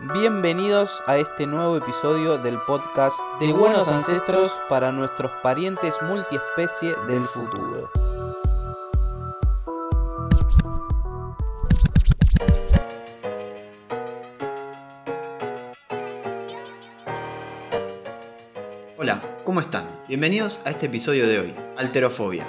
Bienvenidos a este nuevo episodio del podcast de Buenos Ancestros para nuestros parientes multiespecie del futuro. Hola, ¿cómo están? Bienvenidos a este episodio de hoy, Alterofobia.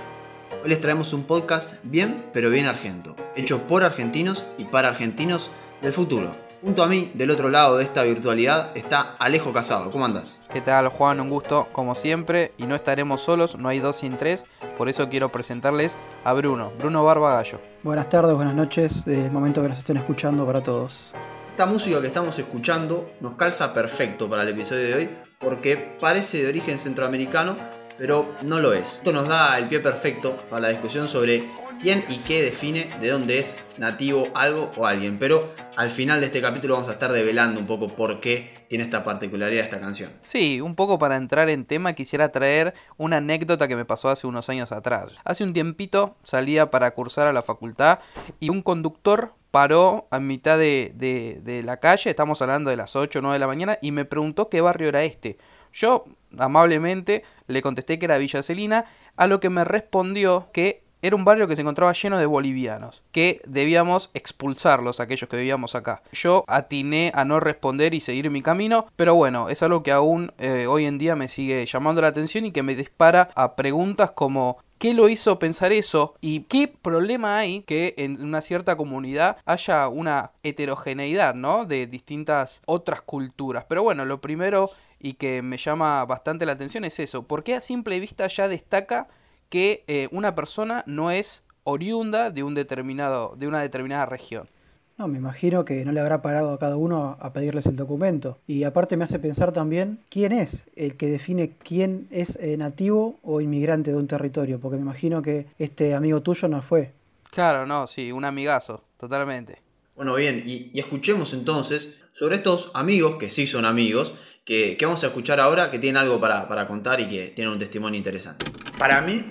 Hoy les traemos un podcast bien, pero bien argento, hecho por argentinos y para argentinos del futuro. Junto a mí, del otro lado de esta virtualidad, está Alejo Casado. ¿Cómo andas? ¿Qué tal Juan? Un gusto como siempre y no estaremos solos, no hay dos sin tres, por eso quiero presentarles a Bruno, Bruno Barbagallo. Buenas tardes, buenas noches, el momento que nos estén escuchando para todos. Esta música que estamos escuchando nos calza perfecto para el episodio de hoy porque parece de origen centroamericano, pero no lo es. Esto nos da el pie perfecto para la discusión sobre quién y qué define de dónde es nativo algo o alguien. Pero al final de este capítulo vamos a estar develando un poco por qué tiene esta particularidad esta canción. Sí, un poco para entrar en tema quisiera traer una anécdota que me pasó hace unos años atrás. Hace un tiempito salía para cursar a la facultad y un conductor paró a mitad de, de, la calle, estamos hablando de las 8 o 9 de la mañana, y me preguntó qué barrio era este. Yo, amablemente, le contesté que era Villa Celina, a lo que me respondió que era un barrio que se encontraba lleno de bolivianos, que debíamos expulsarlos, aquellos que vivíamos acá. Yo atiné a no responder y seguir mi camino, pero bueno, es algo que aún eh, hoy en día me sigue llamando la atención y que me dispara a preguntas como ¿Qué lo hizo pensar eso? ¿Y qué problema hay que en una cierta comunidad haya una heterogeneidad, ¿no? De distintas otras culturas. Pero bueno, lo primero y que me llama bastante la atención es eso. ¿Por qué a simple vista ya destaca que eh, una persona no es oriunda de un determinado, de una determinada región? No, me imagino que no le habrá parado a cada uno a pedirles el documento. Y aparte me hace pensar también quién es el que define quién es eh, nativo o inmigrante de un territorio, porque me imagino que este amigo tuyo no fue. Claro, no, sí, un amigazo, totalmente. Bueno, bien, y, escuchemos entonces sobre estos amigos, que sí son amigos, que, vamos a escuchar ahora, que tienen algo para, para contar y que tienen un testimonio interesante. Para mí,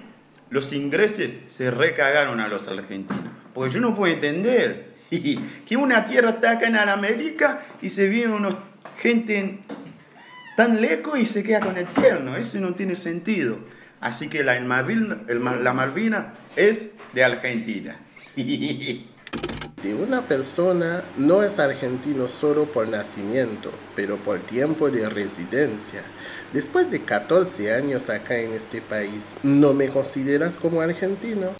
los ingleses se recagaron a los argentinos, porque yo no puedo entender que una tierra está acá en América y se viene unos gente tan lejos y se queda con el tierno. Eso no tiene sentido. Así que la, Malvina, la Malvina es de Argentina. una persona no es argentino solo por nacimiento, pero por tiempo de residencia. Después de 14 años acá en este país, ¿no me consideras como argentino?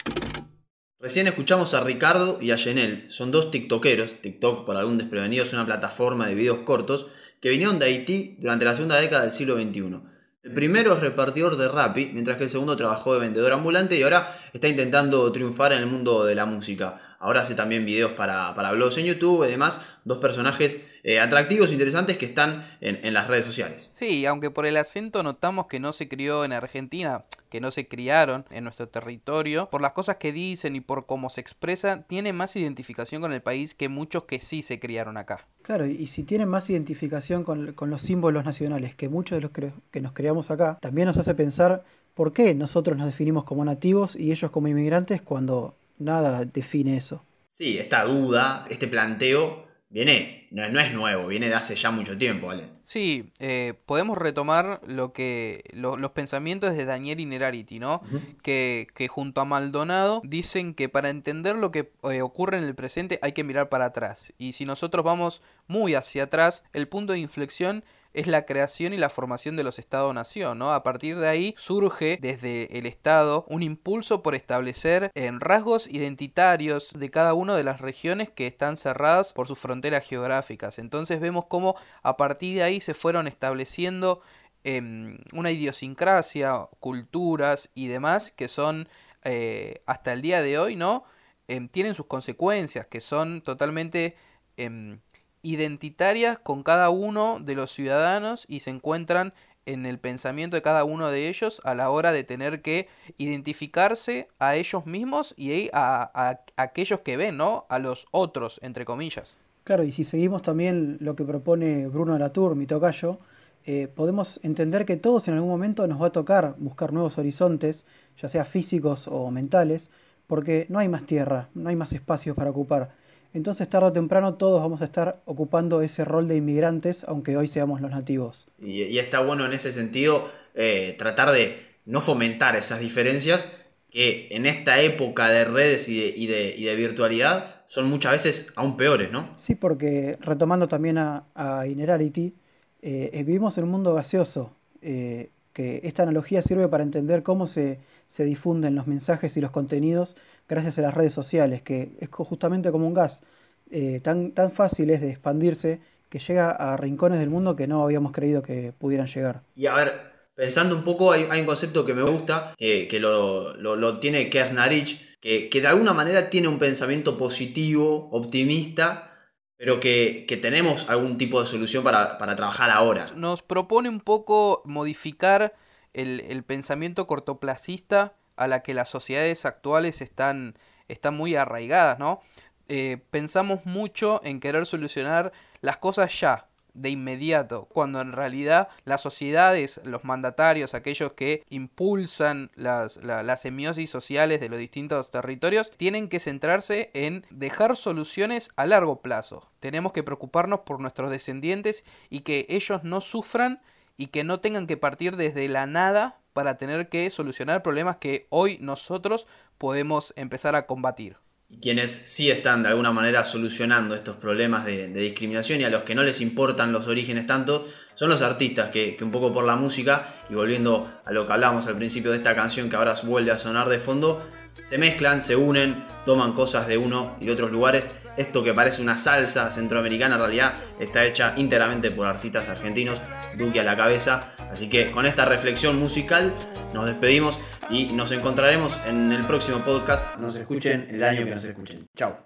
Recién escuchamos a Ricardo y a Yenel, son dos tiktokeros, TikTok por algún desprevenido es una plataforma de videos cortos, que vinieron de Haití durante la segunda década del siglo XXI. El primero es repartidor de Rappi, mientras que el segundo trabajó de vendedor ambulante y ahora está intentando triunfar en el mundo de la música. Ahora hace también videos para, para blogs en YouTube y demás. Dos personajes eh, atractivos, interesantes que están en, en, las redes sociales. Sí, aunque por el acento notamos que no se crió en Argentina, que no se criaron en nuestro territorio, por las cosas que dicen y por cómo se expresa, tiene más identificación con el país que muchos que sí se criaron acá. Claro, y si tienen más identificación con, con los símbolos nacionales que muchos de los que, que nos criamos acá, también nos hace pensar por qué nosotros nos definimos como nativos y ellos como inmigrantes cuando nada define eso. Sí, esta duda, este planteo, viene, no, es nuevo, viene de hace ya mucho tiempo, ¿vale? Sí, eh, podemos retomar lo que los pensamientos de Daniel Inerarity, ¿no? que, que, junto a Maldonado dicen que para entender lo que eh, ocurre en el presente hay que mirar para atrás. Y si nosotros vamos muy hacia atrás, el punto de inflexión es la creación y la formación de los Estados-nación, ¿no? A partir de ahí surge desde el Estado un impulso por establecer en rasgos identitarios de cada una de las regiones que están cerradas por sus fronteras geográficas. Entonces vemos cómo a partir de ahí se fueron estableciendo em, una idiosincrasia, culturas y demás que son eh, hasta el día de hoy, ¿no? Em, tienen sus consecuencias, que son totalmente em, identitarias con cada uno de los ciudadanos y se encuentran en el pensamiento de cada uno de ellos a la hora de tener que identificarse a ellos mismos y a, aquellos que ven, ¿no? A los otros, entre comillas. Claro, y si seguimos también lo que propone Bruno Latour, mi tocayo, eh, podemos entender que todos en algún momento nos va a tocar buscar nuevos horizontes, ya sea físicos o mentales, porque no hay más tierra, no hay más espacios para ocupar. Entonces tarde o temprano todos vamos a estar ocupando ese rol de inmigrantes, aunque hoy seamos los nativos. Y, está bueno en ese sentido eh, tratar de no fomentar esas diferencias que en esta época de redes y de, virtualidad son muchas veces aún peores, ¿no? Sí, porque retomando también a, a Inerarity, eh, vivimos en un mundo gaseoso, eh, que esta analogía sirve para entender cómo se, se, difunden los mensajes y los contenidos gracias a las redes sociales, que es justamente como un gas, eh, tan, tan fácil es de expandirse que llega a rincones del mundo que no habíamos creído que pudieran llegar. Y a ver, pensando un poco, hay, un concepto que me gusta, que, lo, lo, tiene Keith que, que de alguna manera tiene un pensamiento positivo, optimista, pero que, tenemos algún tipo de solución para, trabajar ahora. Nos propone un poco modificar el, pensamiento cortoplacista a la que las sociedades actuales están, están muy arraigadas, ¿no? Eh, pensamos mucho en querer solucionar las cosas ya, de inmediato, cuando en realidad las sociedades, los mandatarios, aquellos que impulsan las, las semiosis sociales de los distintos territorios, tienen que centrarse en dejar soluciones a largo plazo. Tenemos que preocuparnos por nuestros descendientes y que ellos no sufran y que no tengan que partir desde la nada para tener que solucionar problemas que hoy nosotros podemos empezar a combatir quienes sí están de alguna manera solucionando estos problemas de, discriminación y a los que no les importan los orígenes tanto, son los artistas que, un poco por la música, y volviendo a lo que hablábamos al principio de esta canción que ahora vuelve a sonar de fondo, se mezclan, se unen, toman cosas de uno y de otros lugares. Esto que parece una salsa centroamericana en realidad está hecha íntegramente por artistas argentinos, Duque a la cabeza. Así que con esta reflexión musical nos despedimos y nos encontraremos en el próximo podcast. Nos escuchen el año que nos escuchen. Chao.